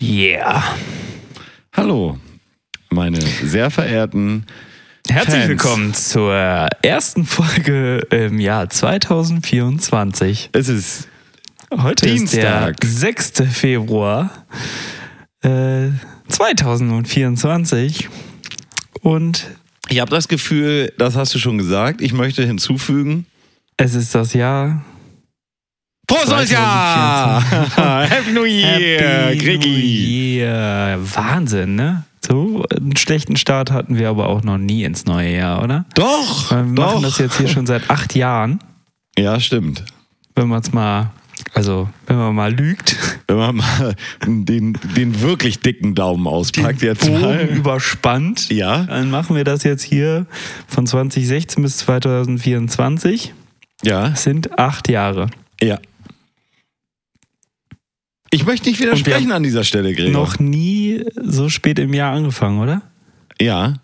Yeah. Hallo, meine sehr verehrten Herzlich Fans. willkommen zur ersten Folge im Jahr 2024. Es ist Heute Dienstag. ist der 6. Februar äh, 2024 und Ich habe das Gefühl, das hast du schon gesagt. Ich möchte hinzufügen. es ist das Jahr Frohes neues Jahr! Happy New Year, Happy Gregi! New Year. Wahnsinn, ne? So einen schlechten Start hatten wir aber auch noch nie ins neue Jahr, oder? Doch, Weil wir doch. machen das jetzt hier schon seit acht Jahren. Ja, stimmt. wenn man es mal, also wenn man mal lügt, Wenn man mal den, den wirklich dicken Daumen auspackt, jetzt Bogen mal. überspannt, Ja, dann machen wir das jetzt hier von 2016 bis 2024. ja, Das sind acht Jahre. ja. Ich möchte nicht widersprechen an dieser Stelle, Gregor. Noch nie so spät im Jahr angefangen, oder? Ja,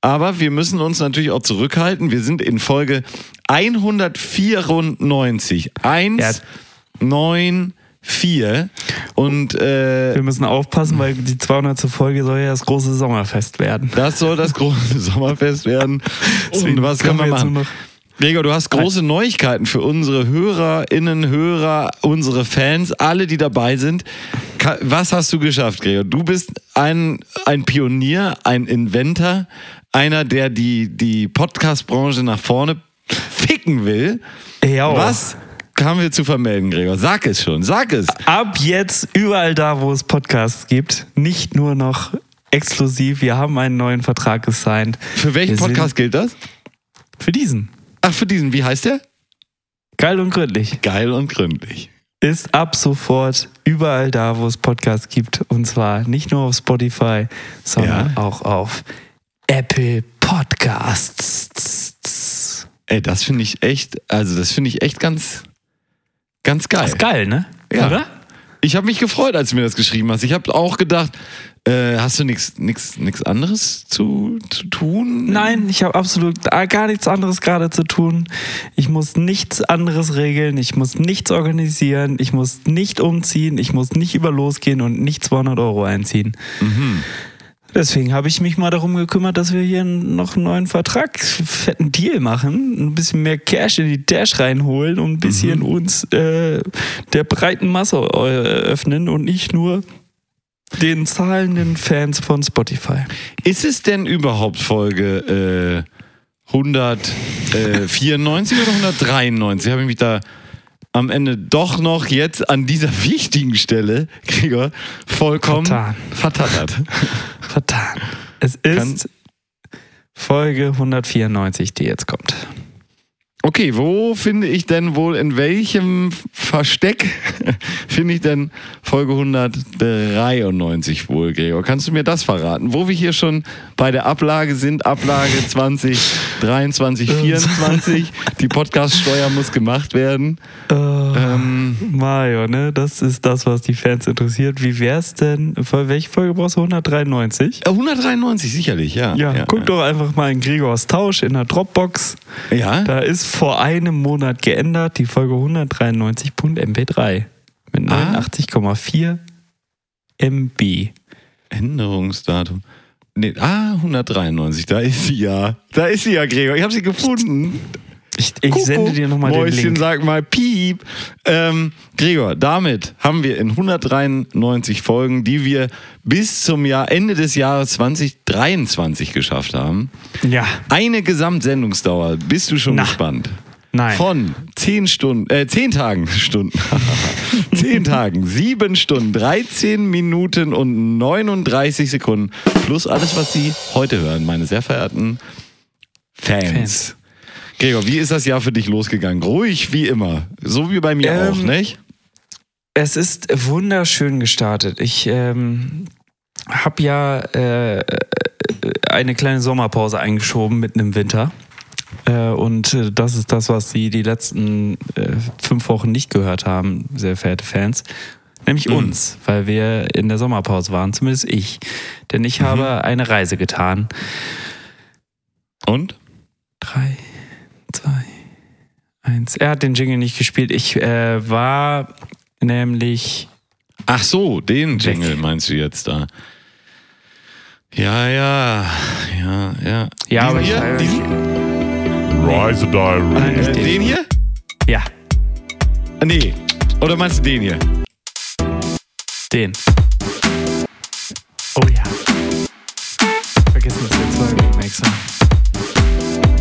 aber wir müssen uns natürlich auch zurückhalten. Wir sind in Folge 194. 1, 9, 4. Und äh, Wir müssen aufpassen, weil die 200. Folge soll ja das große Sommerfest werden. das soll das große Sommerfest werden. Und was können wir jetzt machen? Gregor, du hast große Neuigkeiten für unsere Hörerinnen, Hörer, unsere Fans, alle, die dabei sind. Was hast du geschafft, Gregor? Du bist ein, ein Pionier, ein Inventor, einer, der die, die Podcast-Branche nach vorne ficken will. Ja, Was haben wir zu vermelden, Gregor? Sag es schon, sag es. Ab jetzt überall da, wo es Podcasts gibt, nicht nur noch exklusiv. Wir haben einen neuen Vertrag gesigned. Für welchen Wir Podcast gilt das? Für diesen. Ach, für diesen. Wie heißt der? Geil und gründlich. Geil und gründlich. Ist ab sofort überall da, wo es Podcasts gibt. Und zwar nicht nur auf Spotify, sondern Ja. auch auf Apple Podcasts. Ey, das finde ich echt, also das finde ich echt ganz, ganz geil. Das ist geil, ne? Ja. Oder? Ich habe mich gefreut, als du mir das geschrieben hast. Ich habe auch gedacht, äh, hast du nichts nix anderes zu, zu tun? Nein, ich habe absolut gar nichts anderes gerade zu tun. Ich muss nichts anderes regeln. Ich muss nichts organisieren. Ich muss nicht umziehen. Ich muss nicht über losgehen und nicht 200 Euro einziehen. Deswegen habe ich mich mal darum gekümmert, dass wir hier noch einen neuen Vertrag, fetten Deal machen, ein bisschen mehr Cash in die Dash reinholen und ein bisschen uns äh, der breiten Masse äh, öffnen und nicht nur den zahlenden Fans von Spotify. Ist es denn überhaupt Folge äh, 194 oder 193? Habe ich mich da am Ende doch noch jetzt an dieser wichtigen Stelle, Gregor, vollkommen Vertan. vertattert. Vertan. Es ist Folge 194, die jetzt kommt. Okay, wo finde ich denn wohl, in welchem Versteck finde ich denn Folge 193 wohl, Gregor? Kannst du mir das verraten? Wo wir hier schon bei der Ablage sind, Ablage 2023, 24, die Podcaststeuer muss gemacht werden. Ähm, Mario, ne? Das ist das, was die Fans interessiert. Wie wär's denn? Für welche Folge brauchst du 193? 193 sicherlich, ja. Ja, guck doch einfach mal in Gregors Tausch in der Dropbox. Ja? Da ist vor einem Monat geändert die Folge 193.mp3 mit Ah. 89,4 MB. Änderungsdatum. Nee, ah, 193, da ist sie ja. Da ist sie ja, Gregor. Ich habe sie gefunden. Ich, ich Kuckuck, sende dir nochmal den Mäuschen, Link. sag mal piep. Ähm, Gregor, damit haben wir in 193 Folgen, die wir bis zum Jahr Ende des Jahres 2023 geschafft haben, Ja, eine Gesamtsendungsdauer. Bist du schon Na. gespannt? nein. Von 10 Stunden, äh, 10 Tagen, Stunden. 10 Tagen, 7 Stunden, 13 Minuten und 39 Sekunden. Plus alles, was Sie heute hören, meine sehr verehrten Fans. Fans. Gregor, wie ist das Jahr für dich losgegangen? Ruhig wie immer. So wie bei mir Ähm, auch, nicht? Es ist wunderschön gestartet. Ich ähm, habe ja äh, eine kleine Sommerpause eingeschoben mitten im Winter. Äh, und äh, das ist das, was Sie die letzten äh, fünf Wochen nicht gehört haben, sehr verehrte Fans. Nämlich Mhm. uns, weil wir in der Sommerpause waren, zumindest ich. Denn ich habe eine Reise getan. Und? Drei, zwei, eins. Er hat den Jingle nicht gespielt. Ich äh, war nämlich Ach so, den Jingle meinst du jetzt da? Ja, ja, ja, ja. Ja, aber ich- hier, diesen, Rise Diary. äh, den hier? Ja, Ah, Nee. Oder meinst du den hier? den. Oh ja. Vergessen, dass wir zwei Remakes haben.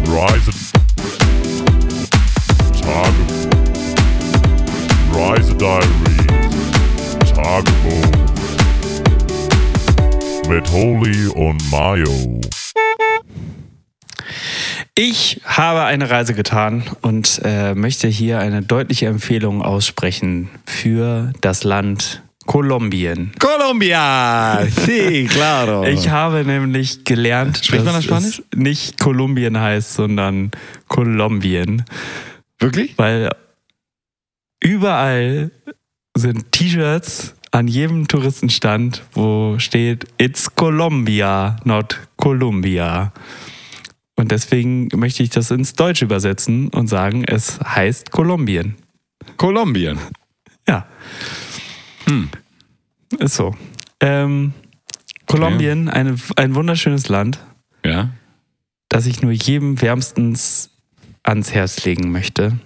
Rise. Holy und Mayo. Ich habe eine Reise getan und äh, möchte hier eine deutliche Empfehlung aussprechen für das Land Kolumbien. Colombia! Sí, claro. Ich habe nämlich gelernt, Spricht man dass das Spanisch? es nicht Kolumbien heißt, sondern Kolumbien, Wirklich? weil überall sind T-Shirts an jedem Touristenstand, wo steht It's Colombia, not Columbia. Und deswegen möchte ich das ins Deutsche übersetzen und sagen, es heißt Kolumbien. Kolumbien. Ja. Hm. Ist so. Ähm, Kolumbien, eine, ein wunderschönes Land, Ja. das ich nur jedem wärmstens ans Herz legen möchte.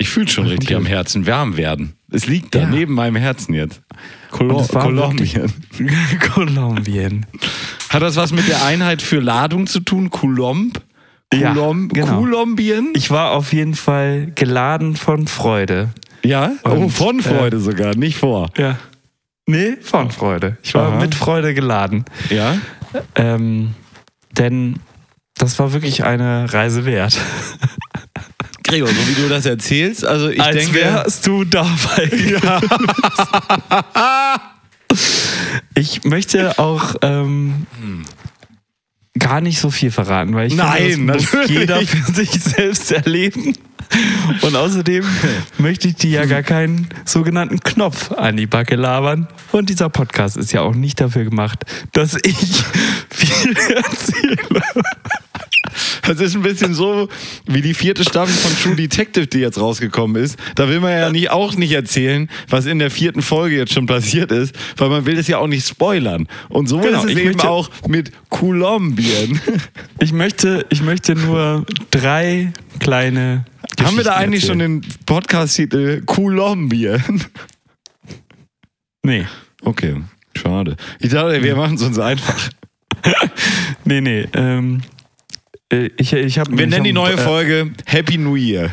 Ich fühle schon richtig am Herzen warm werden. Es liegt da Ja. neben meinem Herzen jetzt. War Kolumbien. Kolumbien. Hat das was mit der Einheit für Ladung zu tun? Coulomb? Ja, Coulomb genau. Kolumbien? Ich war auf jeden Fall geladen von Freude. Ja? oh, Und, von Freude sogar, nicht vor. Ja. Nee, von Freude. Ich war Aha. mit Freude geladen. Ja? Ähm, denn das war wirklich eine Reise wert. Gregor, so wie du das erzählst, also ich Als denke. wärst du dabei. ich möchte auch ähm, gar nicht so viel verraten, weil ich Nein, finde, das muss natürlich. jeder für sich selbst erleben. Und außerdem möchte ich dir ja gar keinen sogenannten Knopf an die Backe labern. Und dieser Podcast ist ja auch nicht dafür gemacht, dass ich viel erzähle. Das ist ein bisschen so wie die vierte Staffel von True Detective, die jetzt rausgekommen ist. Da will man ja nicht, auch nicht erzählen, was in der vierten Folge jetzt schon passiert ist, weil man will es ja auch nicht spoilern. Und so Genau, ist es eben auch mit Kolumbien. Ich möchte, ich möchte nur drei kleine. Haben wir da eigentlich schon erzählen. den Podcast-Titel Kolumbien? Nee. Okay, schade. Ich dachte, wir machen es uns einfach. Nee, nee. Ähm, äh, ich ich habe Wir nennen die neue Folge Happy New Year.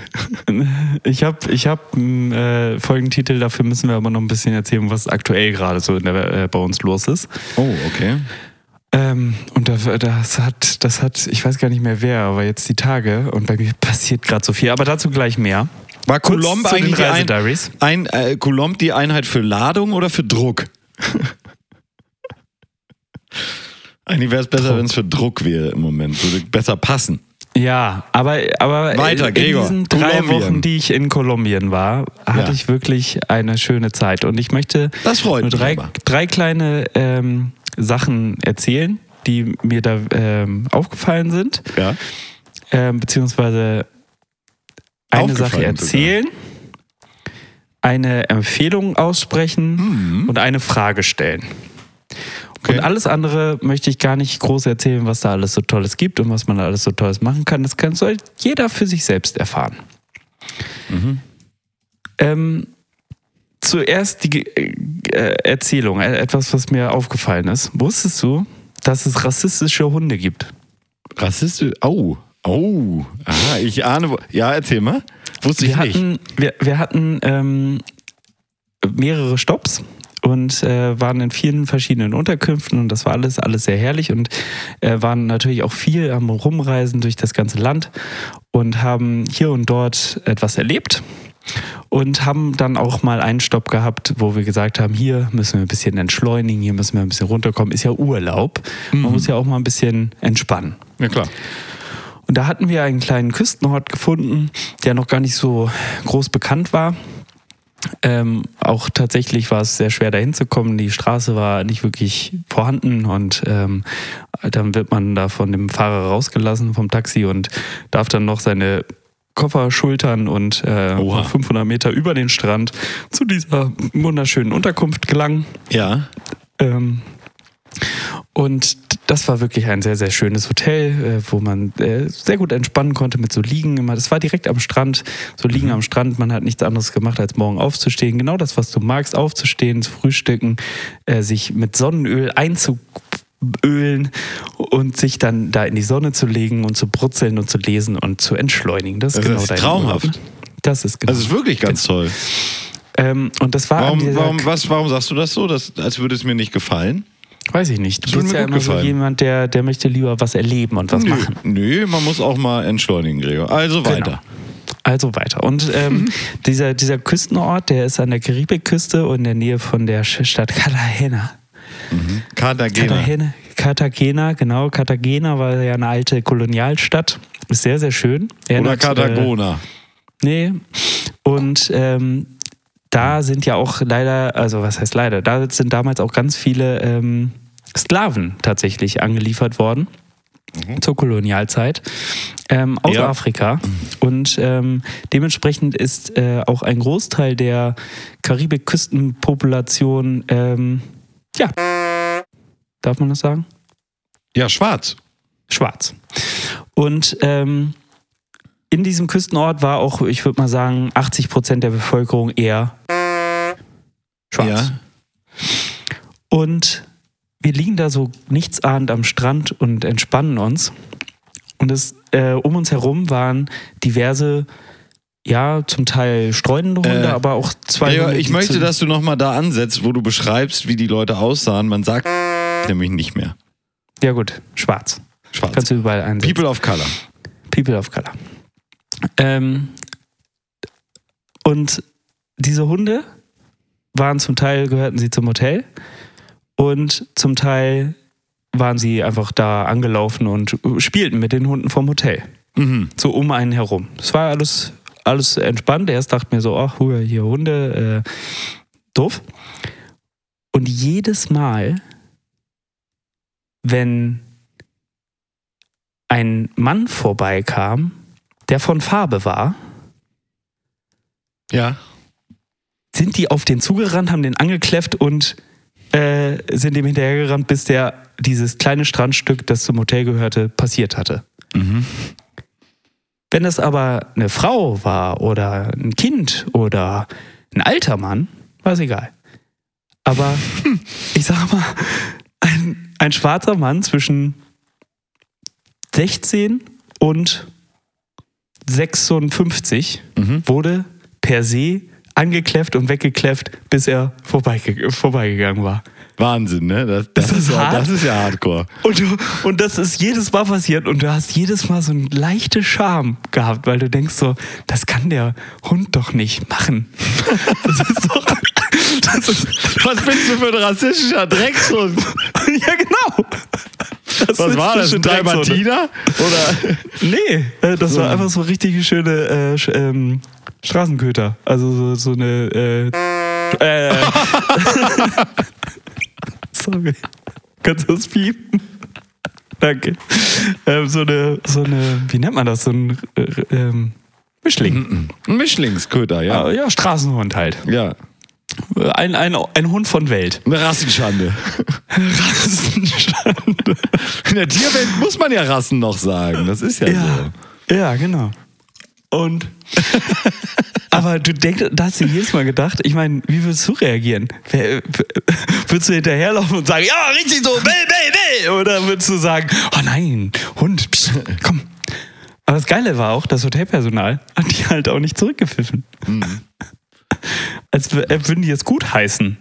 Ich habe ich hab einen äh, Folgentitel, dafür müssen wir aber noch ein bisschen erzählen, was aktuell gerade so in der, äh, bei uns los ist. Oh, okay. Ähm, und das, hat, das hat, ich weiß gar nicht mehr wer, aber jetzt die Tage und bei mir passiert gerade so viel. Aber dazu gleich mehr. War Coulomb eigentlich die ein, ein, äh, Coulomb die Einheit für Ladung oder für Druck? eigentlich wäre es besser, wenn es für Druck wäre im Moment. Würde besser passen. Ja, aber, aber Weiter, in Gregor. diesen drei Kolumbien. Wochen, die ich in Kolumbien war, hatte Ja. ich wirklich eine schöne Zeit. Und ich möchte Das freut nur mich drei, aber. drei kleine ähm, Sachen erzählen, die mir da ähm, aufgefallen sind. Ja. Ähm, beziehungsweise eine Aufgefallen Sache erzählen, eine Empfehlung aussprechen Mhm. und eine Frage stellen. Okay. Und alles andere möchte ich gar nicht groß erzählen, was da alles so Tolles gibt und was man da alles so Tolles machen kann. Das kann soll jeder für sich selbst erfahren. Mhm. Ähm, zuerst die äh, Erzählung, äh, etwas, was mir aufgefallen ist. Wusstest du, dass es rassistische Hunde gibt? Rassistisch. Oh. Oh. Aha, ich ahne. Ja, erzähl mal. Wusste ich wir nicht. hatten, wir, wir hatten ähm, mehrere Stops und äh, waren in vielen verschiedenen Unterkünften und das war alles, alles sehr herrlich und äh, waren natürlich auch viel am Rumreisen durch das ganze Land und haben hier und dort etwas erlebt und haben dann auch mal einen Stopp gehabt, wo wir gesagt haben, hier müssen wir ein bisschen entschleunigen, hier müssen wir ein bisschen runterkommen, ist ja Urlaub. Man muss ja auch mal ein bisschen entspannen. Ja, klar. Und da hatten wir einen kleinen Küstenort gefunden, der noch gar nicht so groß bekannt war. Ähm, auch tatsächlich war es sehr schwer dahin zu kommen. Die Straße war nicht wirklich vorhanden und ähm, dann wird man da von dem Fahrer rausgelassen vom Taxi und darf dann noch seine Koffer schultern und äh, Oha. 500 Meter über den Strand zu dieser wunderschönen Unterkunft gelangen. Ja. Ähm, und das war wirklich ein sehr, sehr schönes Hotel, äh, wo man äh, sehr gut entspannen konnte mit so Liegen. Immer. Das war direkt am Strand, so Liegen am Strand. Man hat nichts anderes gemacht, als morgen aufzustehen. Genau das, was du magst, aufzustehen, zu frühstücken, äh, sich mit Sonnenöl einzuölen und sich dann da in die Sonne zu legen und zu brutzeln und zu lesen und zu entschleunigen. Das ist Das genau ist dein traumhaft. Urlaub. Das ist genau. Das ist wirklich ganz toll. ähm, und das war Warum, warum, was, warum sagst du das so? Das, als würde es mir nicht gefallen? Weiß ich nicht. Du bist ja immer so jemand, der, der möchte lieber was erleben und was nö, machen. nö, man muss auch mal entschleunigen, Gregor. Also Genau. weiter. Also weiter. Und ähm, dieser, dieser Küstenort, der ist an der Karibikküste und in der Nähe von der Stadt Cartagena. Cartagena. Cartagena, Cartagena, genau. Cartagena war ja eine alte Kolonialstadt. Ist sehr, sehr schön. Oder Erinnert, Cartagona. Äh, nee. Und ähm, da sind ja auch leider, also was heißt leider, da sind damals auch ganz viele ähm, Sklaven tatsächlich angeliefert worden zur Kolonialzeit ähm, aus Ja. Afrika. Und ähm, dementsprechend ist äh, auch ein Großteil der Karibik-Küstenpopulation, ähm, ja, darf man das sagen? Ja, schwarz. Schwarz. Und ähm, in diesem Küstenort war auch, ich würde mal sagen, 80 Prozent der Bevölkerung eher schwarz. Ja. Und wir liegen da so nichtsahnd am Strand und entspannen uns. Und es, äh, um uns herum waren diverse, ja, zum Teil streunende Hunde, Äh, aber auch zwei Gregor, Hunde. ich möchte, dass du nochmal da ansetzt, wo du beschreibst, wie die Leute aussahen. Man sagt nämlich nicht mehr. Ja, gut, schwarz. Schwarz. Kannst du überall einsetzen. People of Color. People of Color. Ähm, und diese Hunde waren zum Teil, gehörten sie zum Hotel und zum Teil waren sie einfach da angelaufen und spielten mit den Hunden vom Hotel. Mhm. So um einen herum. Es war alles, alles entspannt. Erst dachte mir so, ach, hier Hunde, äh, doof. Und jedes Mal, wenn ein Mann vorbeikam, der von Farbe war, Ja. sind die auf den zugerannt, haben den angekläfft und äh, sind dem hinterhergerannt, bis der dieses kleine Strandstück, das zum Hotel gehörte, passiert hatte. Mhm. Wenn es aber eine Frau war oder ein Kind oder ein alter Mann, war es egal. Aber ich sag mal, ein, ein schwarzer Mann zwischen 16 und 56 Mhm. wurde per se angekläfft und weggekläfft, bis er vorbeige vorbeigegangen war. Wahnsinn, ne? Das, das, Ist das ist, ja, das ist ja Hardcore. Und, du, und das ist jedes Mal passiert und du hast jedes Mal so einen leichte Charme gehabt, weil du denkst so, das kann der Hund doch nicht machen. Das ist doch. Ist, Was bist du für ein rassistischer Dreckshund? ja, genau. Das Was ist war das? Ein. Dalmatiner? Oder? Nee, äh, das war einfach so richtig schöne äh, Sch- ähm, Straßenköter. Also so, so eine. Äh, äh, sorry. Kannst du das piepen? Danke. Ähm, so, eine, so eine, wie nennt man das? So ein äh, ähm, Mischling. Ein Mischlingsköter, ja. Ja. ja, Straßenhund halt. Ja. Ein, ein, ein Hund von Welt. Eine Rassenschande. Rassenschande. In der Tierwelt muss man ja Rassen noch sagen. Das ist ja, Ja, ja, genau. Und aber du denkst, da hast du jedes Mal gedacht, ich meine, wie würdest du reagieren? Würdest du hinterherlaufen und sagen, ja, richtig so, will, will, will? Oder würdest du sagen, oh nein, Hund, psch, komm. Aber das Geile war auch, das Hotelpersonal hat die halt auch nicht zurückgepfiffen. Als äh, würden die es gut heißen.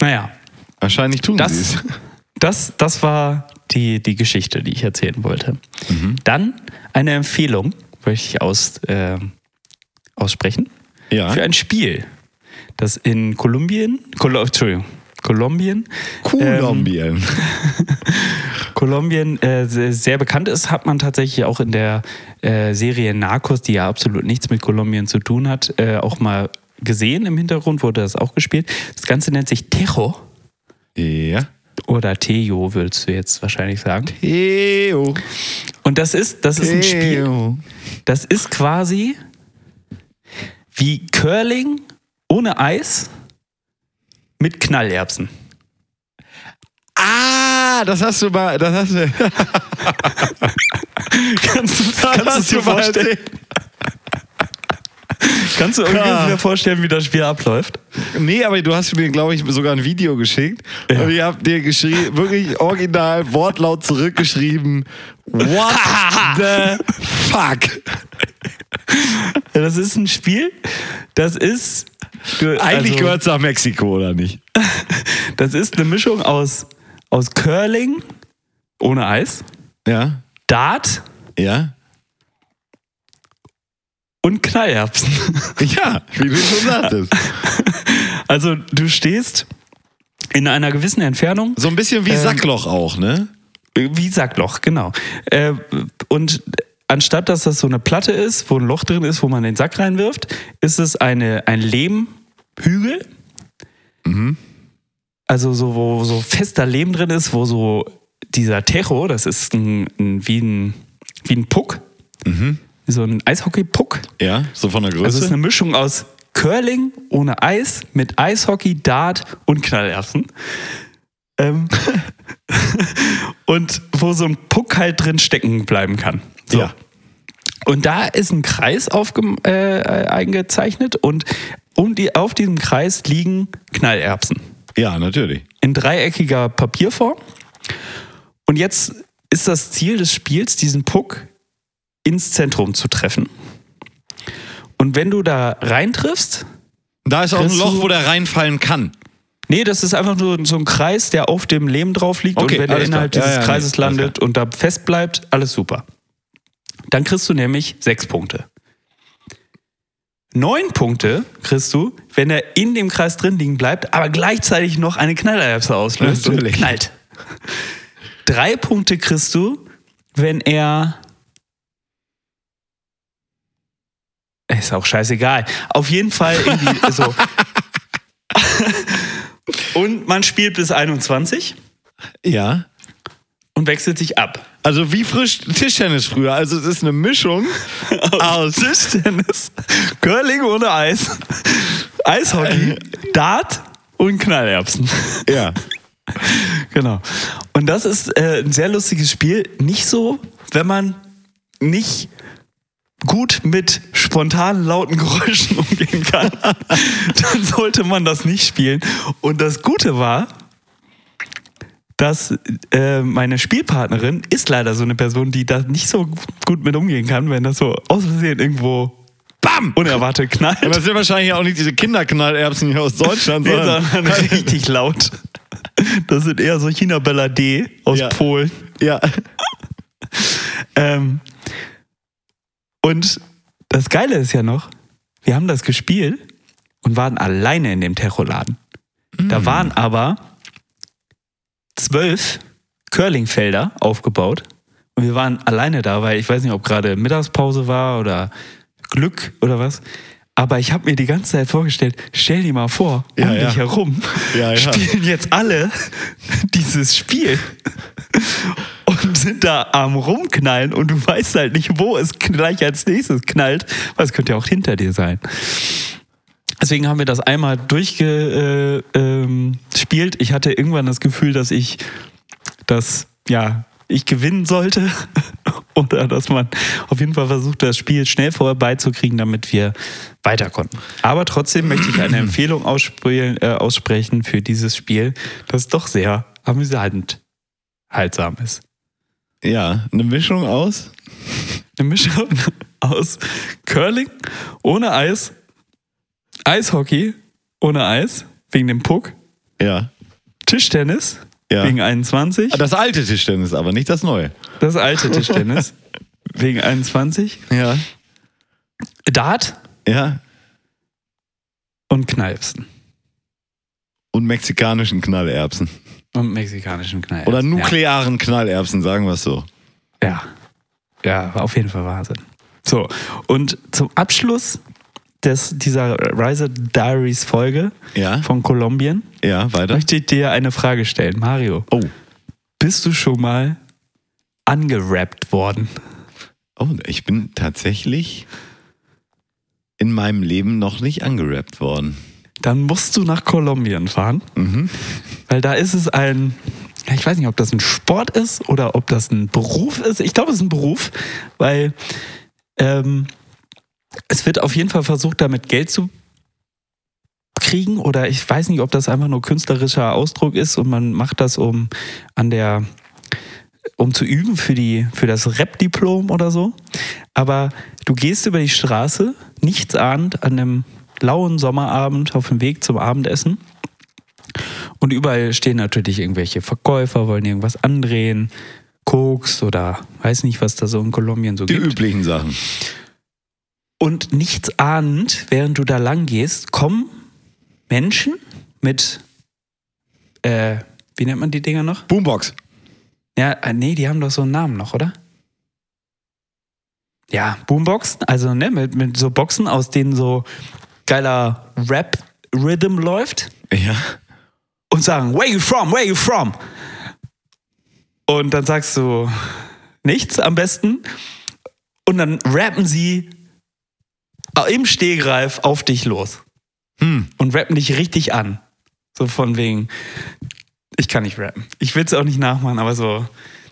Naja. Wahrscheinlich tun sie das, es. das, das war die, die Geschichte, die ich erzählen wollte. Dann eine Empfehlung, möchte ich aus, äh, aussprechen, Ja. für ein Spiel, das in Kolumbien, Kolo, Entschuldigung, Kolumbien, Kolumbien. Kolumbien äh, sehr, sehr bekannt ist, hat man tatsächlich auch in der äh, Serie Narcos, die ja absolut nichts mit Kolumbien zu tun hat, äh, auch mal gesehen. Im Hintergrund wurde das auch gespielt. Das Ganze nennt sich Tejo ja. oder Tejo, würdest du jetzt wahrscheinlich sagen. Theo. Und das ist, das ist ein Spiel. Das ist quasi wie Curling ohne Eis mit Knallerbsen. Ah, das hast du mal, das hast du, Kannst du, das kannst du dir vorstellen? erzählt. Kannst du ungefähr vorstellen, wie das Spiel abläuft? Nee, aber du hast mir, glaube ich, sogar ein Video geschickt. Und ich habe dir geschrieben, wirklich original, wortlaut zurückgeschrieben, what the fuck? Ja, Das ist ein Spiel, das ist. Eigentlich also, gehört es nach Mexiko, oder nicht? Das ist eine Mischung aus, aus Curling ohne Eis, Ja, Dart ja. Und Knallerbsen. Ja, wie du schon sagtest. Also du stehst in einer gewissen Entfernung, So ein bisschen wie Ähm, Sackloch auch, ne? wie Sackloch, genau. Äh, und anstatt dass das so eine Platte ist, wo ein Loch drin ist, wo man den Sack reinwirft, ist es eine, ein Lehmhügel. Also so, wo so fester Lehm drin ist, wo so dieser Tejo, das ist ein, ein, wie, ein, wie ein Puck, wie so ein Eishockey-Puck. Ja, so von der Also es ist Größe. eine Mischung aus Curling ohne Eis mit Eishockey, Dart und Knallerbsen. Ähm, und wo so ein Puck halt drin stecken bleiben kann. So. Ja. Und da ist ein Kreis aufge äh, eingezeichnet und um die, auf diesem Kreis liegen Knallerbsen ja, natürlich. in dreieckiger Papierform. Und jetzt ist das Ziel des Spiels, diesen Puck ins Zentrum zu treffen. Und wenn du da reintriffst, Da ist auch ein Loch, wo der reinfallen kann. nee, das ist einfach nur so ein Kreis, der auf dem Lehm drauf liegt. Okay, und wenn klar. innerhalb Ja, dieses ja, nee, Kreises landet und da fest bleibt, alles super. Dann kriegst du nämlich sechs Punkte. Neun Punkte kriegst du, wenn er in dem Kreis drin liegen bleibt, aber gleichzeitig noch eine Knallerbse auslöst und Natürlich. knallt. Drei Punkte kriegst du, wenn er. Ist auch scheißegal. Auf jeden Fall irgendwie so. Und man spielt bis 21 Ja. und wechselt sich ab. Also wie frisch Tischtennis früher. Also es ist eine Mischung aus. Tischtennis, Curling ohne Eis, Eishockey, Dart und Knallerbsen. Ja. Genau. Und das ist äh, ein sehr lustiges Spiel. Nicht so, wenn man nicht gut mit spontanen lauten Geräuschen umgehen kann, dann sollte man das nicht spielen. Und das Gute war, dass äh, meine Spielpartnerin ist leider so eine Person, die da nicht so gut mit umgehen kann, wenn das so aus Versehen irgendwo Bam! unerwartet knallt. Und das sind wahrscheinlich auch nicht diese Kinderknallerbsen hier aus Deutschland, Nee, sondern. sondern richtig laut. Das sind eher so China Bella D aus Ja. Polen. ja. Ähm, und das Geile ist ja noch, wir haben das gespielt und waren alleine in dem Terroladen. Da waren aber zwölf Curlingfelder aufgebaut und wir waren alleine da, weil ich weiß nicht, ob gerade Mittagspause war oder Glück oder was. Aber ich habe mir die ganze Zeit vorgestellt, stell dir mal vor, Ja, um ja. dich herum ja. spielen jetzt alle dieses Spiel und sind da am rumknallen und du weißt halt nicht, wo es gleich als nächstes knallt, weil es könnte ja auch hinter dir sein. Deswegen haben wir das einmal durchgespielt. Äh, ähm, ich hatte irgendwann das Gefühl, dass ich das, ja, ich gewinnen sollte. Oder dass man auf jeden Fall versucht, das Spiel schnell vorbeizukriegen, damit wir weiter konnten. Aber trotzdem möchte ich eine Empfehlung ausspielen, äh, aussprechen für dieses Spiel, das doch sehr amüsant haltsam ist. Ja, eine Mischung aus. Eine Mischung aus Curling ohne Eis, Eishockey ohne Eis, wegen dem Puck, Ja. Tischtennis Ja. wegen 21, Das alte Tischtennis, aber nicht das neue. das alte Tischtennis wegen 21, Ja. Dart Ja. und Knalpsen. Und mexikanischen Knallerbsen. Und mexikanischen Knalpsen. Oder nuklearen Knallerbsen, sagen wir es so. Ja. ja. Ja, auf jeden Fall Wahnsinn. So, und zum Abschluss des, dieser Rise Diaries Folge Ja. von Kolumbien Ja, weiter. möchte ich dir eine Frage stellen. Mario, Oh. bist du schon mal angerappt worden? Oh, ich bin tatsächlich in meinem Leben noch nicht angerappt worden. Dann musst du nach Kolumbien fahren, Mhm. weil da ist es ein, ich weiß nicht, ob das ein Sport ist oder ob das ein Beruf ist. Ich glaube, es ist ein Beruf, weil ähm, es wird auf jeden Fall versucht, damit Geld zu kriegen oder ich weiß nicht, ob das einfach nur künstlerischer Ausdruck ist und man macht das, um an der um zu üben für die für das Rap-Diplom oder so. Aber du gehst über die Straße, nichts ahnt, an einem lauen Sommerabend auf dem Weg zum Abendessen. Und überall stehen natürlich irgendwelche Verkäufer, wollen irgendwas andrehen, Koks oder weiß nicht, was da so in Kolumbien so Die gibt. üblichen Sachen. Und nichts ahnend, während du da lang gehst, kommen Menschen mit, äh, wie nennt man die Dinger noch? Boombox. Ja, äh, nee, die haben doch so einen Namen noch, oder? Ja, Boomboxen, also ne, mit, mit so Boxen, aus denen so geiler Rap-Rhythm läuft Ja. und sagen, where you from, where you from? Und dann sagst du nichts am besten und dann rappen sie im Stehgreif auf dich los Hm. und rappen dich richtig an. So von wegen, ich kann nicht rappen. Ich will es auch nicht nachmachen, aber so.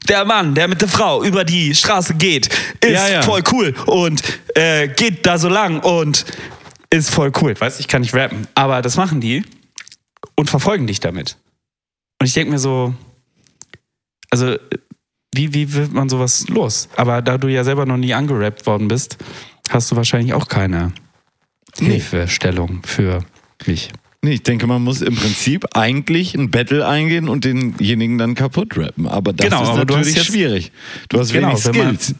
Der Mann, der mit der Frau über die Straße geht, ist Ja, ja. voll cool und äh, geht da so lang und ist voll cool. Weißt du, ich kann nicht rappen. Aber das machen die und verfolgen dich damit. Und ich denke mir so, also, wie, wie wird man sowas los? Aber da du ja selber noch nie angerappt worden bist, hast du wahrscheinlich auch keine Nee. Hilfestellung für mich. Nee, ich denke, man muss im Prinzip eigentlich ein Battle eingehen und denjenigen dann kaputt rappen. Aber das Genau, ist aber du natürlich jetzt- schwierig. Du hast Genau, wenig Skills.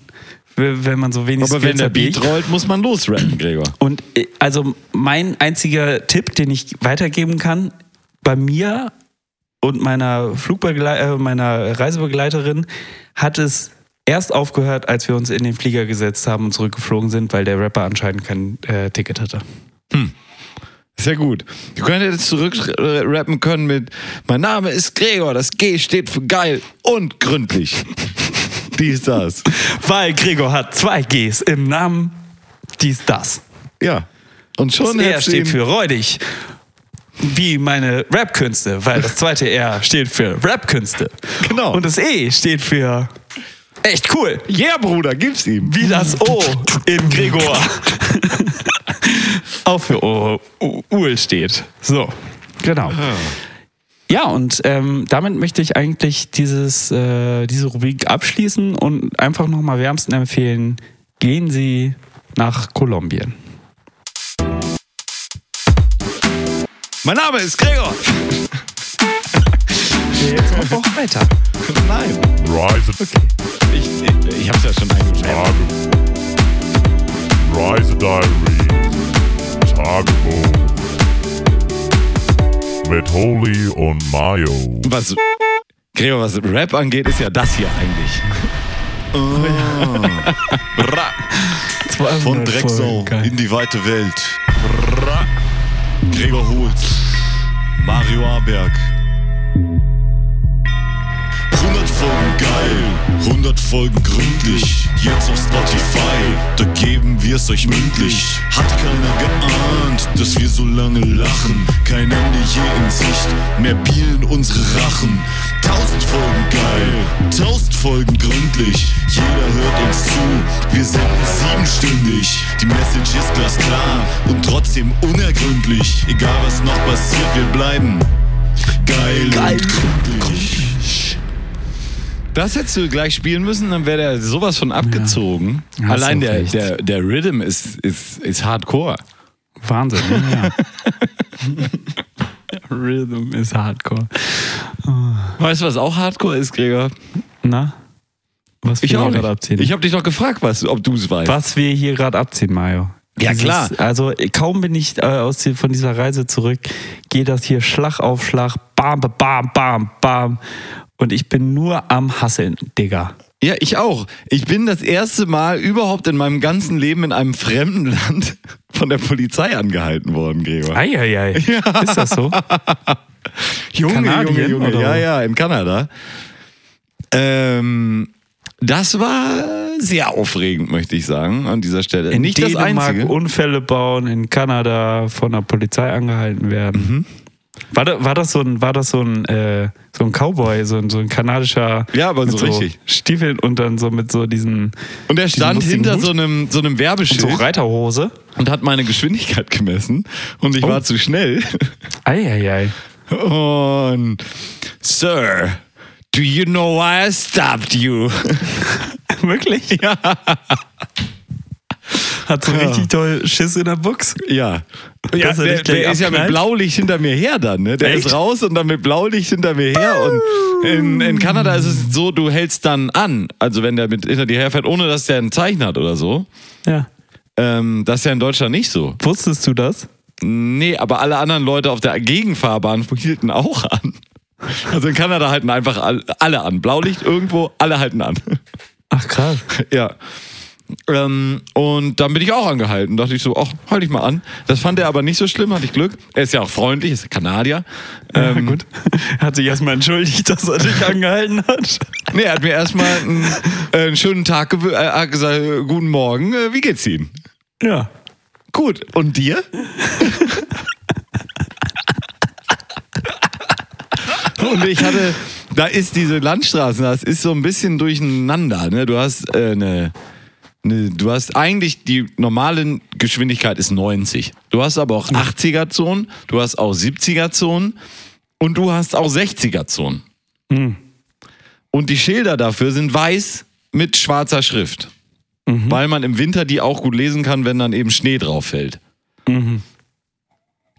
Wenn man so wenig Aber wenn der Beat rollt, muss man losrappen, Gregor. Und äh, also mein einziger Tipp, den ich weitergeben kann, bei mir und meiner Flugbegle äh, meiner Reisebegleiterin hat es erst aufgehört, als wir uns in den Flieger gesetzt haben und zurückgeflogen sind, weil der Rapper anscheinend kein äh, Ticket hatte. Sehr gut. Du könntest zurückrappen können mit Mein Name ist Gregor, das G steht für geil und gründlich. Dies, das. Weil Gregor hat zwei Gs im Namen, dies, das. Ja. Und Das schon R hättest du steht für räudig. Wie meine Rap-Künste, weil das zweite R steht für Rap-Künste. Genau. Und das E steht für echt cool. Yeah, Bruder, gib's ihm. Wie das O in Gregor auch für O, U, Uhl steht. So, genau. Ja, und ähm, damit möchte ich eigentlich dieses, äh, diese Rubrik abschließen und einfach nochmal wärmsten empfehlen, gehen Sie nach Kolumbien. Mein Name ist Gregor. Jetzt machen wir auch weiter. Nein. Rise Ich, ich, ich hab's ja schon eingeschrieben. Rise Diary. Tagebuch. Mit Holy und Mayo. Was, Gregor, was Rap angeht, ist ja das hier eigentlich. Von Drecksau in die weite Welt. Gregor Holz. Mario Aberg. Folgen geil, 100 Folgen gründlich. Jetzt auf Spotify, da geben wir's euch mündlich. Hat keiner geahnt, dass wir so lange lachen. Kein Ende je in Sicht, mehr bielen unsere Rachen. 1000 Folgen geil, 1000 Folgen gründlich. Jeder hört uns zu, wir senden siebenstündig. Die Message ist glasklar und trotzdem unergründlich. Egal was noch passiert, wir bleiben geil, und gründlich. Das hättest du gleich spielen müssen, dann wäre der sowas von abgezogen. Hast Allein der, recht. der, der Rhythm ist, ist, ist hardcore. Wahnsinn, ja. Rhythm ist Hardcore. Weißt du, was auch hardcore ist, Gregor? Na? Was wir Ich auch hier gerade abziehen. Ich habe dich doch gefragt, was, ob du es weißt. was wir hier gerade abziehen, Mario. Ja, klar. Also kaum bin ich äh, aus von dieser Reise zurück, geht das hier Schlag auf Schlag, bam, bam, bam, bam. Und ich bin nur am Hasseln, Digga. Ja, ich auch. Ich bin das erste Mal überhaupt in meinem ganzen Leben in einem fremden Land von der Polizei angehalten worden, Gregor. Eieiei. Ist das so? Junge, Kanadien, Junge, Junge. oder Ja, ja, in Kanada. Ähm, das war sehr aufregend, möchte ich sagen, an dieser Stelle. In Nicht das Einzige. Unfälle bauen, in Kanada von der Polizei angehalten werden. Mhm. War, da, war das so ein, war das so ein, äh, so ein Cowboy, so ein, so ein kanadischer Ja, aber mit so richtig. Stiefeln und dann so mit so diesen Und er stand hinter Hut? so einem, so einem Werbeschild so Reiterhose. und hat meine Geschwindigkeit gemessen und ich Oh. war zu schnell. Eieiei. Und Sir, do you know why I stopped you? Wirklich? Ja. Hat so richtig toll Schiss in der Box. Ja. Ja, er der, der ist ja mit? Blaulicht hinter mir her dann. Ne? Der Echt? ist raus und dann mit Blaulicht hinter mir her. Und in, in Kanada ist es so, du hältst dann an. Also wenn der mit hinter dir herfährt, ohne dass der ein Zeichen hat oder so. Ja. Ähm, das ist ja in Deutschland nicht so. Wusstest du das? Nee, aber alle anderen Leute auf der Gegenfahrbahn hielten auch an. Also in Kanada halten einfach all- alle an. Blaulicht irgendwo, alle halten an. Ach krass. Ja. Ähm, und dann bin ich auch angehalten. Dachte ich so, ach, halte ich mal an. Das fand er aber nicht so schlimm, hatte ich Glück. Er ist ja auch freundlich, ist Kanadier. Ähm, Ähm, gut. Hat sich erstmal entschuldigt, dass er dich angehalten hat. Nee, er hat mir erstmal einen, äh, einen schönen Tag gewü- äh, hat gesagt, äh, guten Morgen, äh, wie geht's Ihnen? Ja. Gut, und dir? und ich hatte, da ist diese Landstraße, das ist so ein bisschen durcheinander. Ne? Du hast äh, eine, eine, du hast eigentlich die normale Geschwindigkeit ist 90. Du hast aber auch 80er Zonen, du hast auch 70er Zonen und du hast auch 60er Zonen. Und die Schilder dafür sind weiß mit schwarzer Schrift. Weil man im Winter die auch gut lesen kann, wenn dann eben Schnee drauf fällt.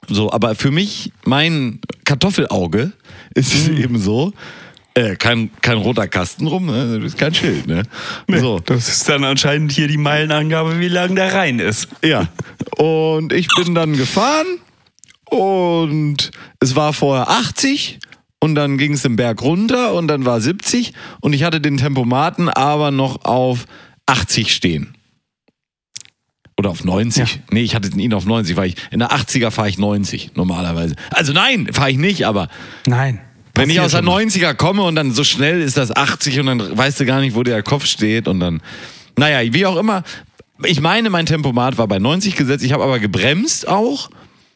So, aber für mich, mein Kartoffelauge ist es eben so, äh, kein, kein roter Kasten rum, ne? das ist kein Schild. Ne? So, Das ist dann anscheinend hier die Meilenangabe, wie lang der Rhein ist. ja. Und ich bin dann gefahren und es war vorher 80 und dann ging es den Berg runter und dann war 70 und ich hatte den Tempomaten aber noch auf 80 stehen. Oder auf 90. Ja. Nee, ich hatte ihn auf 90, weil ich in der 80er fahre ich 90 normalerweise. Also nein, fahre ich nicht, aber Nein. wenn ich aus der schon. 90er komme und dann so schnell ist das 80 und dann weißt du gar nicht, wo der Kopf steht und dann, naja, wie auch immer. Ich meine, mein Tempomat war bei 90 gesetzt, ich habe aber gebremst auch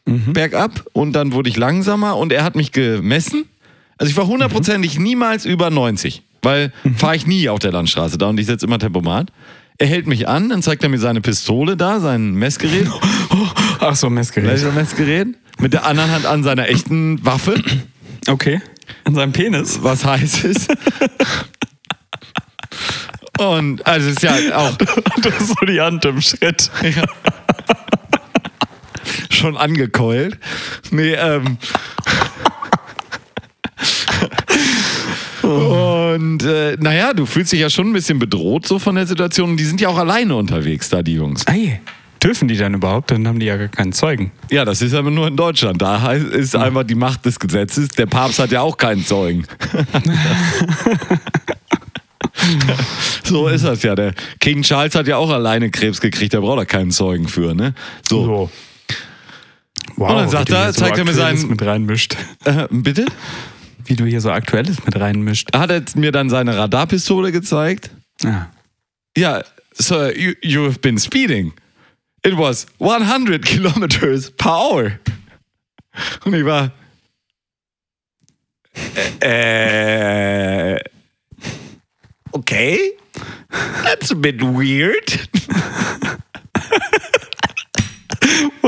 bergab und dann wurde ich langsamer und er hat mich gemessen. Also ich war hundertprozentig niemals über 90, weil fahre ich nie auf der Landstraße da und ich setze immer Tempomat. Er hält mich an, dann zeigt er mir seine Pistole da, sein Messgerät. Ach so, Messgerät. Lasermessgerät. Mit der anderen Hand an seiner echten Waffe. Okay. An seinem Penis. was heiß ist. Und also es ist ja auch Das ist so die Hand im Schritt. schon angekeult. Nee, ähm. Und äh, naja, du fühlst dich ja schon ein bisschen bedroht so von der Situation. Die sind ja auch alleine unterwegs, da die Jungs. Ei. Dürfen die dann überhaupt? Dann haben die ja gar keinen Zeugen. Ja, das ist aber nur in Deutschland. Da ist einfach die Macht des Gesetzes. Der Papst hat ja auch keinen Zeugen. so ist das ja. Der King Charles hat ja auch alleine Krebs gekriegt. Da braucht er keinen Zeugen für, ne? So. Wow, Und dann sagt er- zeigt er mir seinen- mit reinmischt. Äh, bitte? Wie du hier so Aktuelles mit reinmischt. Hat er mir dann seine Radarpistole gezeigt? Ja. Ja, Sir, you, you have been speeding. It was 100 kilometers per hour. Und ich war. Äh. äh, Okay. That's a bit weird.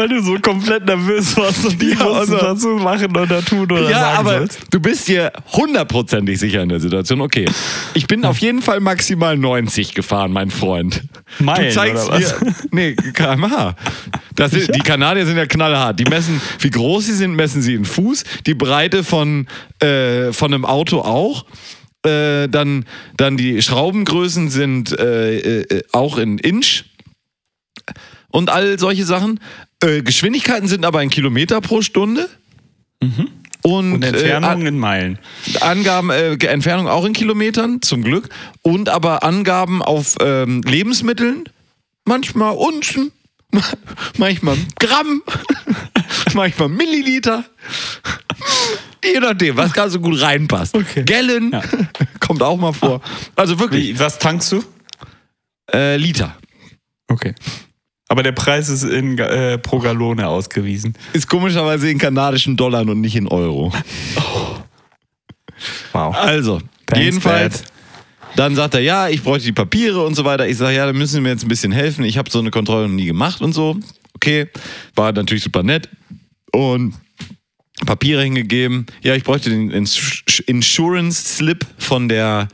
Weil du so komplett nervös warst und die Ja, wussten, also- was du machen oder tun oder ja, aber sollst. du bist dir hundertprozentig sicher in der Situation. Okay, ich bin auf jeden Fall maximal 90 gefahren, mein Freund. Meilen, du zeigst oder was? mir, nee, kmh. Das ist, die Kanadier sind ja knallhart. Die messen, wie groß sie sind, messen sie in Fuß. Die Breite von, äh, von einem Auto auch. Äh, dann, dann die Schraubengrößen sind äh, äh, auch in Inch und all solche Sachen. Äh, Geschwindigkeiten sind aber in Kilometer pro Stunde. Und, Und Entfernung in Meilen. Äh, Angaben, äh, Entfernung auch in Kilometern, zum Glück. Und aber Angaben auf ähm, Lebensmitteln, manchmal Unzen, manchmal Gramm, manchmal Milliliter. Je nachdem, was gerade so gut reinpasst. Okay. Gallon Ja. kommt auch mal vor. Also wirklich. Wie, was tankst du? Äh, Liter. Okay. Aber der Preis ist in, äh, pro Gallone ausgewiesen. Ist komischerweise in kanadischen Dollar und nicht in Euro. Wow. Also, Thanks, jedenfalls, Dad. dann sagt er, ja, ich bräuchte die Papiere und so weiter. Ich sage, ja, dann müssen Sie mir jetzt ein bisschen helfen. Ich habe so eine Kontrolle noch nie gemacht und so. Okay, war natürlich super nett. Und Papiere hingegeben. Ja, ich bräuchte den Ins- Insurance Slip von der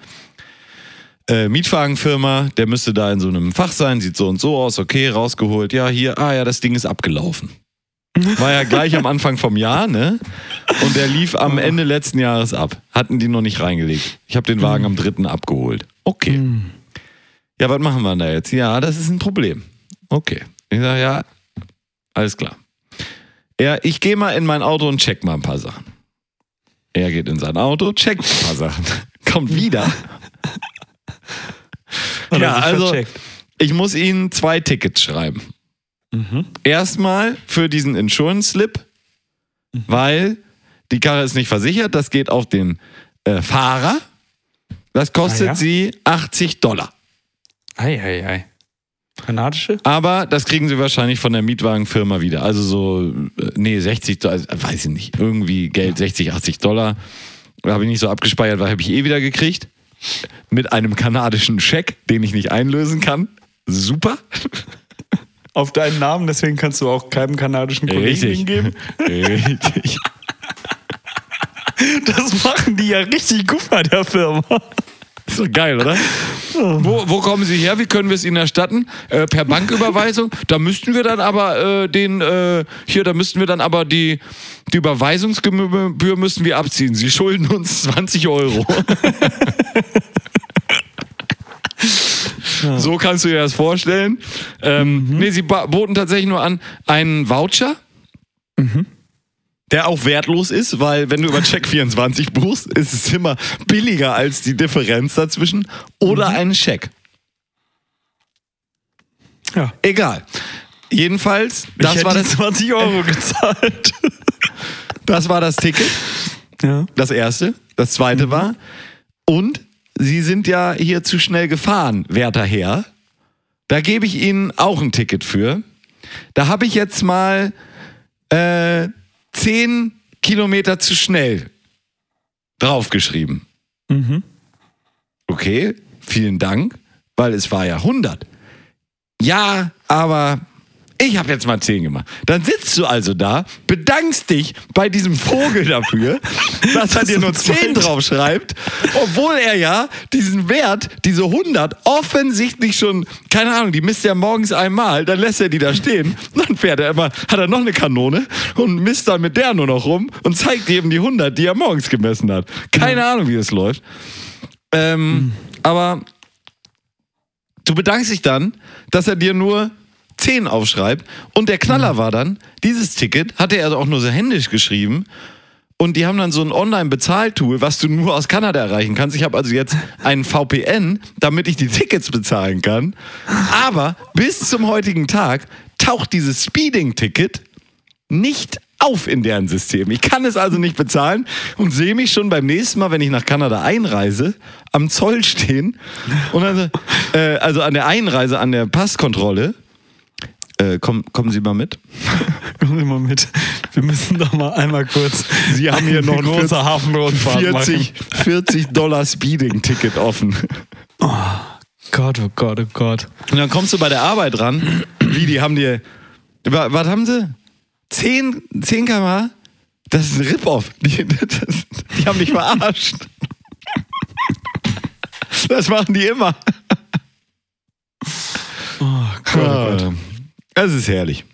äh, Mietwagenfirma. Der müsste da in so einem Fach sein, sieht so und so aus. Okay, rausgeholt. Ja, hier, ah ja, das Ding ist abgelaufen. War ja gleich am Anfang vom Jahr, ne? Und der lief am Ende letzten Jahres ab. Hatten die noch nicht reingelegt. Ich habe den Wagen am 3. abgeholt. Okay. Ja, was machen wir denn da jetzt? Ja, das ist ein Problem. Okay. Ich sage, ja, alles klar. Ja, ich gehe mal in mein Auto und check mal ein paar Sachen. Er geht in sein Auto, checkt ein paar Sachen. Kommt wieder. Ja, also vercheckt. ich muss Ihnen zwei Tickets schreiben. Erstmal für diesen Insurance Slip, weil die Karre ist nicht versichert. Das geht auf den äh, Fahrer. Das kostet Ah, ja? Sie 80 Dollar. Ei, ei, ei. Kanadische? Aber das kriegen Sie wahrscheinlich von der Mietwagenfirma wieder. Also so, äh, nee, 60 Dollar, also, weiß ich nicht. Irgendwie Geld, 60, 80 Dollar. Habe ich nicht so abgespeichert, weil habe ich eh wieder gekriegt. Mit einem kanadischen Scheck, den ich nicht einlösen kann. Super. Auf deinen Namen, deswegen kannst du auch keinem kanadischen Kollegen Richtig. hingeben. Richtig. Das machen die ja richtig gut bei der Firma. Ist doch geil, oder? Wo, wo kommen Sie her? Wie können wir es Ihnen erstatten? Äh, per Banküberweisung? Da müssten wir dann aber äh, den, äh, hier, da müssten wir dann aber die, die Überweisungsgebühr müssen wir abziehen. Sie schulden uns 20 Euro. So kannst du dir das vorstellen. Ähm, Nee, sie boten tatsächlich nur an einen Voucher, der auch wertlos ist, weil wenn du über Check24 buchst, ist es immer billiger als die Differenz dazwischen oder einen Scheck. Ja. Egal. Jedenfalls, Das das ich war das, 20 Euro gezahlt. das war das Ticket. Ja. Das erste. Das zweite war. Und Sie sind ja hier zu schnell gefahren, werter Herr. Da gebe ich Ihnen auch ein Ticket für. Da habe ich jetzt mal äh, 10 Kilometer zu schnell draufgeschrieben. Okay, vielen Dank, weil es war ja 100. Ja, aber ich habe jetzt mal 10 gemacht. Dann sitzt du also da, bedankst dich bei diesem Vogel dafür, dass er dir nur 10 draufschreibt, obwohl er ja diesen Wert, diese 100, offensichtlich schon, keine Ahnung, die misst er morgens einmal, dann lässt er die da stehen, dann fährt er immer, hat er noch eine Kanone und misst dann mit der nur noch rum und zeigt eben die 100, die er morgens gemessen hat. Keine Ahnung, wie es läuft. Ähm, Aber du bedankst dich dann, dass er dir nur 10 aufschreibt. Und der Knaller war dann, dieses Ticket hatte er auch nur so händisch geschrieben. Und die haben dann so ein Online-Bezahltool, was du nur aus Kanada erreichen kannst. Ich habe also jetzt einen VPN, damit ich die Tickets bezahlen kann. Aber bis zum heutigen Tag taucht dieses Speeding-Ticket nicht auf in deren System. Ich kann es also nicht bezahlen und sehe mich schon beim nächsten Mal, wenn ich nach Kanada einreise, am Zoll stehen und also, äh, also an der Einreise, an der Passkontrolle. Äh, komm, kommen Sie mal mit. Kommen Sie mal mit. Wir müssen doch mal einmal kurz. Sie haben hier noch eine ein große 40 Hafenrundfahrt 40, 40 Dollar Speeding-Ticket offen. machen. Gott, oh Gott, oh Gott. Und dann kommst du bei der Arbeit ran. Wie, die haben dir. wa- Was haben sie? 10, 10 km/h? Das ist ein Rip-Off. Die, das, die haben dich verarscht. Das machen die immer. Oh Gott, oh Gott. Es ist herrlich.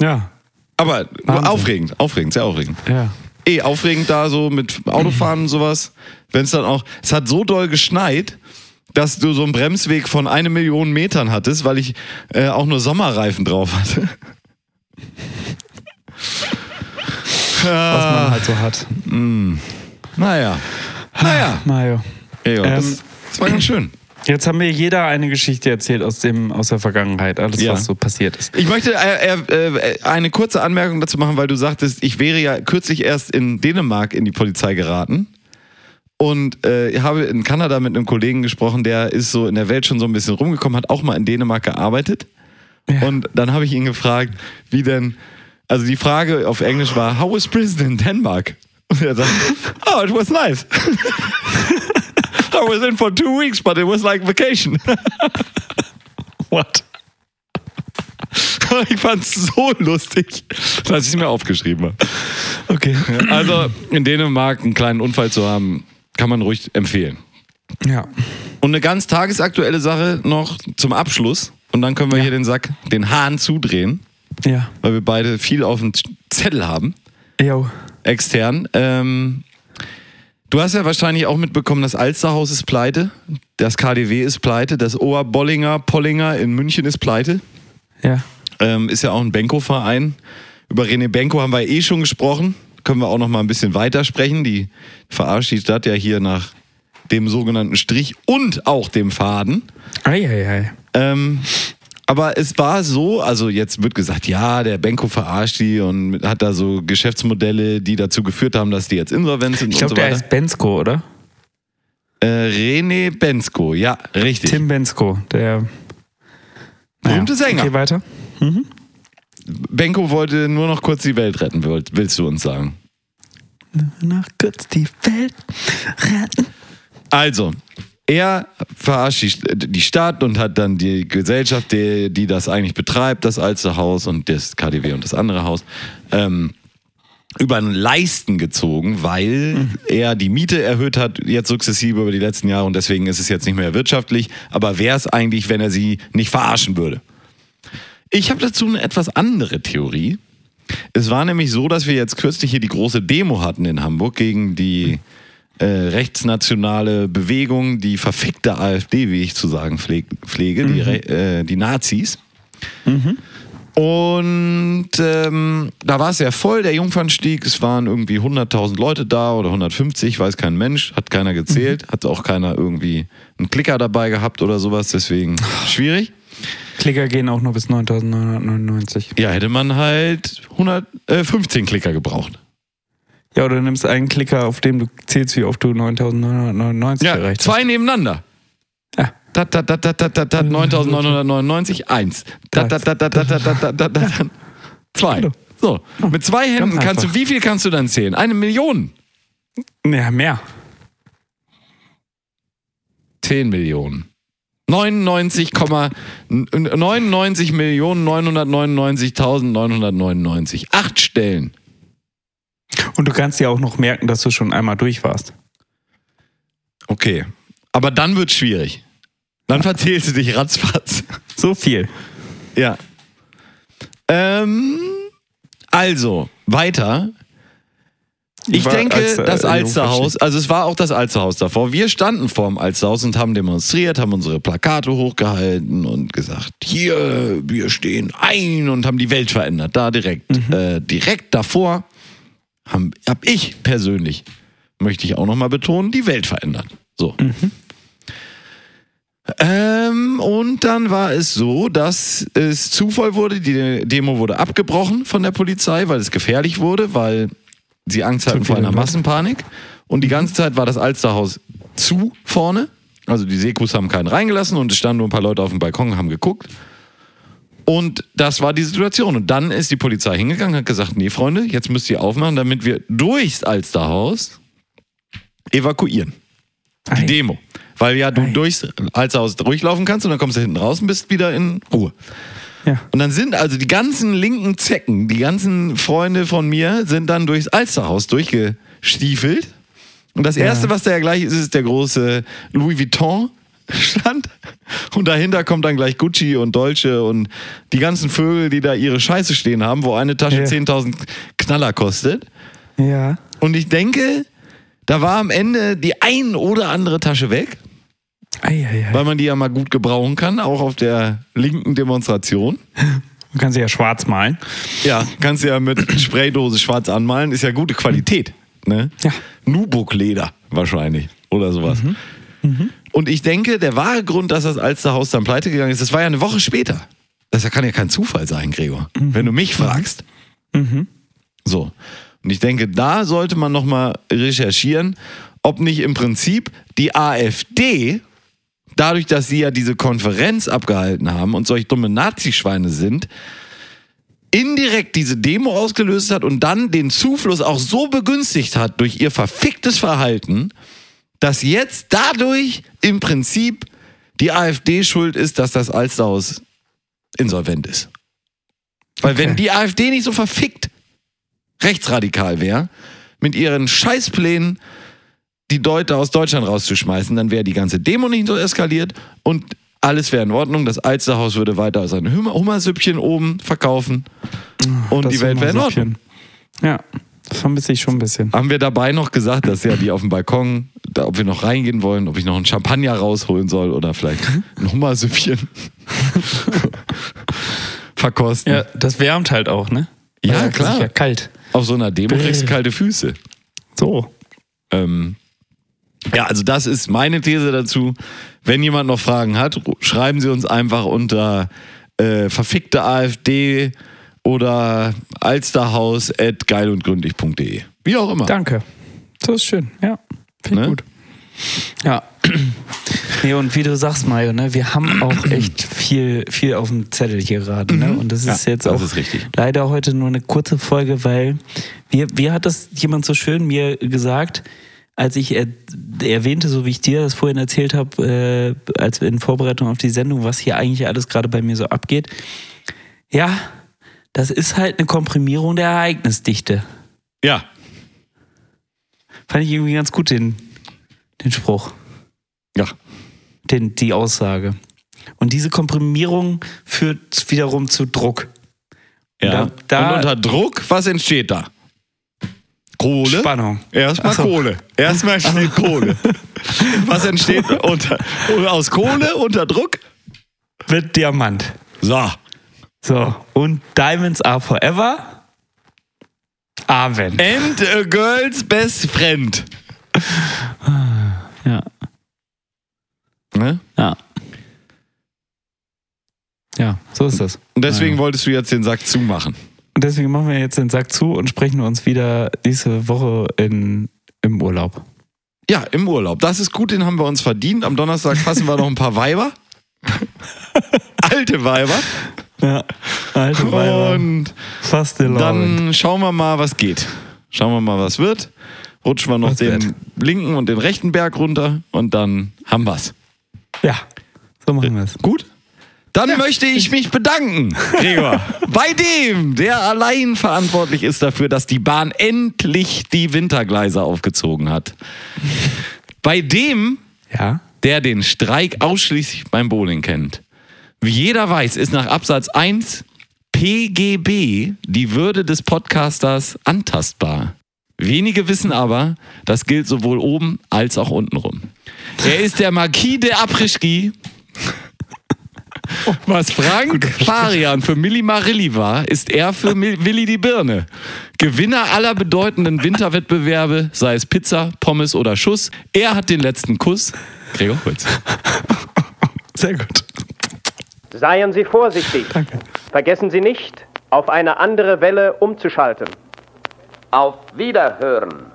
Ja, Aber Wahnsinn. aufregend, aufregend, sehr aufregend. ja. Eh, aufregend da so mit Autofahren und sowas. Wenn es dann auch. Es hat so doll geschneit, dass du so einen Bremsweg von eine Million Metern hattest, weil ich äh, auch nur Sommerreifen drauf hatte. Was man halt so hat. Naja. Naja. Mario. Ähm, das, das war ganz schön. Jetzt haben wir jeder eine Geschichte erzählt aus, dem, aus der Vergangenheit, alles, Ja. was so passiert ist. Ich möchte äh, äh, äh, eine kurze Anmerkung dazu machen, weil du sagtest, ich wäre ja kürzlich erst in Dänemark in die Polizei geraten. Und äh, ich habe in Kanada mit einem Kollegen gesprochen, der ist so in der Welt schon so ein bisschen rumgekommen, hat auch mal in Dänemark gearbeitet. Ja. Und dann habe ich ihn gefragt, wie denn, also die Frage auf Englisch war, how was prison in Denmark? Und er sagt, oh, it was nice. I was in for two weeks, but it was like vacation. What? ich fand es so lustig, dass ich es mir aufgeschrieben habe. Okay. Also in Dänemark einen kleinen Unfall zu haben, kann man ruhig empfehlen. Ja. Und eine ganz tagesaktuelle Sache noch zum Abschluss. Und dann können wir Ja. hier den Sack, den Hahn zudrehen, Ja. weil wir beide viel auf dem Zettel haben, Jo. extern. Ähm, du hast ja wahrscheinlich auch mitbekommen, das Alsterhaus ist pleite, das KDW ist pleite, das Oberbollinger Pollinger in München ist pleite. Ja. Ähm, ist ja auch ein Benko-Verein. Über René Benko haben wir eh schon gesprochen. Können wir auch noch mal ein bisschen weiter sprechen. Die verarscht die Stadt ja hier nach dem sogenannten Strich und auch dem Faden. Eieiei. Ähm, aber es war so, also jetzt wird gesagt, ja, der Benko verarscht die und hat da so Geschäftsmodelle, die dazu geführt haben, dass die jetzt insolvent sind Ich glaube, so der weiter. heißt Bensko, oder? Äh, René Bensko, ja, richtig. Tim Bensko, der Berühmte Sänger. Okay, weiter. Benko wollte nur noch kurz die Welt retten, willst du uns sagen? Nach kurz die Welt retten. Also, er verarscht die, die Stadt und hat dann die Gesellschaft, die, die das eigentlich betreibt, das alte Haus und das KDW und das andere Haus, ähm, über den Leisten gezogen, weil er die Miete erhöht hat, jetzt sukzessive über die letzten Jahre und deswegen ist es jetzt nicht mehr wirtschaftlich. Aber wäre es eigentlich, wenn er sie nicht verarschen würde? Ich habe dazu eine etwas andere Theorie. Es war nämlich so, dass wir jetzt kürzlich hier die große Demo hatten in Hamburg gegen die äh, rechtsnationale Bewegung, die verfickte AfD, wie ich zu sagen pfleg, pflege, die, Re- äh, die Nazis. Und ähm, da war es ja voll, der Jungfernstieg. Es waren irgendwie 100.000 Leute da oder 150, weiß kein Mensch, hat keiner gezählt, hat auch keiner irgendwie einen Klicker dabei gehabt oder sowas, deswegen schwierig. Klicker gehen auch nur bis 9999. Ja, hätte man halt 100, äh, 15 Klicker gebraucht. Ja, oder du nimmst einen Klicker, auf dem du zählst, wie oft du 9999 Ja, erreicht zwei nebeneinander. Ja. Dat, dat, dat, dat, dat, dat, dat, 9999, eins. Dat, dat, dat, dat, dat, dat, dat, dat, dat, dat, zwei. So, mit zwei Händen kannst du, wie viel kannst du dann zählen? Eine Million? hast. Ja, mehr. 10 Millionen. 99, 99 Millionen 999.999. Acht Stellen. Und du kannst dir auch noch merken, dass du schon einmal durch warst. Okay. Aber dann wird schwierig. Dann verzählst du dich ratzfatz. So viel. Ja. Ähm, also, weiter. Ich War denke, als, äh, das Alsterhaus, also es war auch das Alsterhaus davor. Wir standen vorm Alsterhaus und haben demonstriert, haben unsere Plakate hochgehalten und gesagt, hier, wir stehen ein und haben die Welt verändert. Da direkt. Äh, direkt davor habe hab ich persönlich, möchte ich auch nochmal betonen, die Welt verändert. So. Ähm, und dann war es so, dass es zu voll wurde. Die Demo wurde abgebrochen von der Polizei, weil es gefährlich wurde, weil sie Angst hatten vor einer. Massenpanik. Und die ganze Zeit war das Alsterhaus zu vorne. Also die Sekus haben keinen reingelassen und es standen nur ein paar Leute auf dem Balkon und haben geguckt. Und das war die Situation. Und dann ist die Polizei hingegangen und hat gesagt, nee, Freunde, jetzt müsst ihr aufmachen, damit wir durchs Alsterhaus evakuieren. Die Ei. Demo. Weil ja du Ei. durchs Alsterhaus durchlaufen kannst und dann kommst du hinten raus und bist wieder in Ruhe. Ja. Und dann sind also die ganzen linken Zecken, die ganzen Freunde von mir, sind dann durchs Alsterhaus durchgestiefelt. Und das Erste, was da ja gleich ist, ist der große Louis Vuitton stand. Und dahinter kommt dann gleich Gucci und Dolce und die ganzen Vögel, die da ihre Scheiße stehen haben, wo eine Tasche Ja. 10.000 Knaller kostet. Ja. Und ich denke, da war am Ende die ein oder andere Tasche weg, Eieiei. weil man die ja mal gut gebrauchen kann, auch auf der linken Demonstration. Du kannst sie ja schwarz malen. Ja, kannst du ja mit Spraydose schwarz anmalen, ist ja gute Qualität. Ne? Ja. Nubuck-Leder wahrscheinlich oder sowas. Und ich denke, der wahre Grund, dass das Alsterhaus dann pleite gegangen ist, das war ja eine Woche später. Das kann ja kein Zufall sein, Gregor, wenn du mich fragst. So. Und ich denke, da sollte man nochmal recherchieren, ob nicht im Prinzip die AfD, dadurch, dass sie ja diese Konferenz abgehalten haben und solch dumme Nazischweine sind, indirekt diese Demo ausgelöst hat und dann den Zufluss auch so begünstigt hat durch ihr verficktes Verhalten, dass jetzt dadurch im Prinzip die AfD schuld ist, dass das Alsterhaus insolvent ist. Weil wenn die AfD nicht so verfickt rechtsradikal wäre, mit ihren Scheißplänen die Leute aus Deutschland rauszuschmeißen, dann wäre die ganze Demo nicht so eskaliert und alles wäre in Ordnung. Das Alsterhaus würde weiter sein Hummer Hummersüppchen oben verkaufen und Das die Welt wäre in Ordnung. Ja, vermisse ich schon ein bisschen. Haben wir dabei noch gesagt, dass ja die auf dem Balkon, da, ob wir noch reingehen wollen, ob ich noch einen Champagner rausholen soll oder vielleicht ein Hummersüppchen verkosten. Ja, das wärmt halt auch, ne? Ja, Weil das klar. Ist ja kalt. Auf so einer Demo kriegst du kalte Füße. So. Ähm, ja, also das ist meine These dazu. Wenn jemand noch Fragen hat, schreiben Sie uns einfach unter äh, verfickte AfD oder alsterhaus at geilundgründlich.de. Wie auch immer. Danke. Das ist schön, ja. Finde ich Ne? gut. Ja. Nee, und wie du sagst, Mario, ne, wir haben auch echt viel, viel auf dem Zettel hier gerade. Ne? Und das ist Ja, jetzt das auch ist richtig. leider heute nur eine kurze Folge, weil wie, wie hat das jemand so schön mir gesagt, als ich er, erwähnte, so wie ich dir das vorhin erzählt habe, äh, als in Vorbereitung auf die Sendung, was hier eigentlich alles gerade bei mir so abgeht. Ja, das ist halt eine Komprimierung der Ereignisdichte. Ja, Fand ich irgendwie ganz gut, den, den Spruch, ja. den, die Aussage. Und diese Komprimierung führt wiederum zu Druck. ja. Da- da- Und unter Druck, was entsteht da? Kohle. Spannung. Erstmal so. Kohle. Erstmal entsteht Kohle. Was entsteht unter, aus Kohle unter Druck? Wird Diamant. So. So. Und Diamonds are forever. Amen. And a girl's best friend. Ja. Ne? Ja. Ja, so ist das. Und deswegen wolltest du jetzt den Sack zumachen. Und deswegen machen wir jetzt den Sack zu und sprechen uns wieder diese Woche in, im Urlaub. Ja, im Urlaub. Das ist gut, den haben wir uns verdient. Am Donnerstag fassen wir noch ein paar Weiber. Alte Weiber. Ja. Alte. Und Fast the dann schauen wir mal, was geht. Schauen wir mal, was wird. Rutschen wir noch Was den wird? linken und den rechten Berg runter und dann haben wir's. Ja, so machen wir es. Gut? Dann möchte ich mich bedanken, Gregor, bei dem, der allein verantwortlich ist dafür, dass die Bahn endlich die Wintergleise aufgezogen hat. Bei dem, Ja? der den Streik ausschließlich beim Bowling kennt. Wie jeder weiß, ist nach Absatz 1 PGB die Würde des Podcasters antastbar. Wenige wissen aber, das gilt sowohl oben als auch unten rum. Er ist der Marquis de Apres-Ski. Was Frank Farian für Milli Marilli war, ist er für Mil Willi die Birne. Gewinner aller bedeutenden Winterwettbewerbe, sei es Pizza, Pommes oder Schuss. Er hat den letzten Kuss. Gregor Holz. Sehr gut. Seien Sie vorsichtig. Danke. Vergessen Sie nicht, auf eine andere Welle umzuschalten. Auf Wiederhören.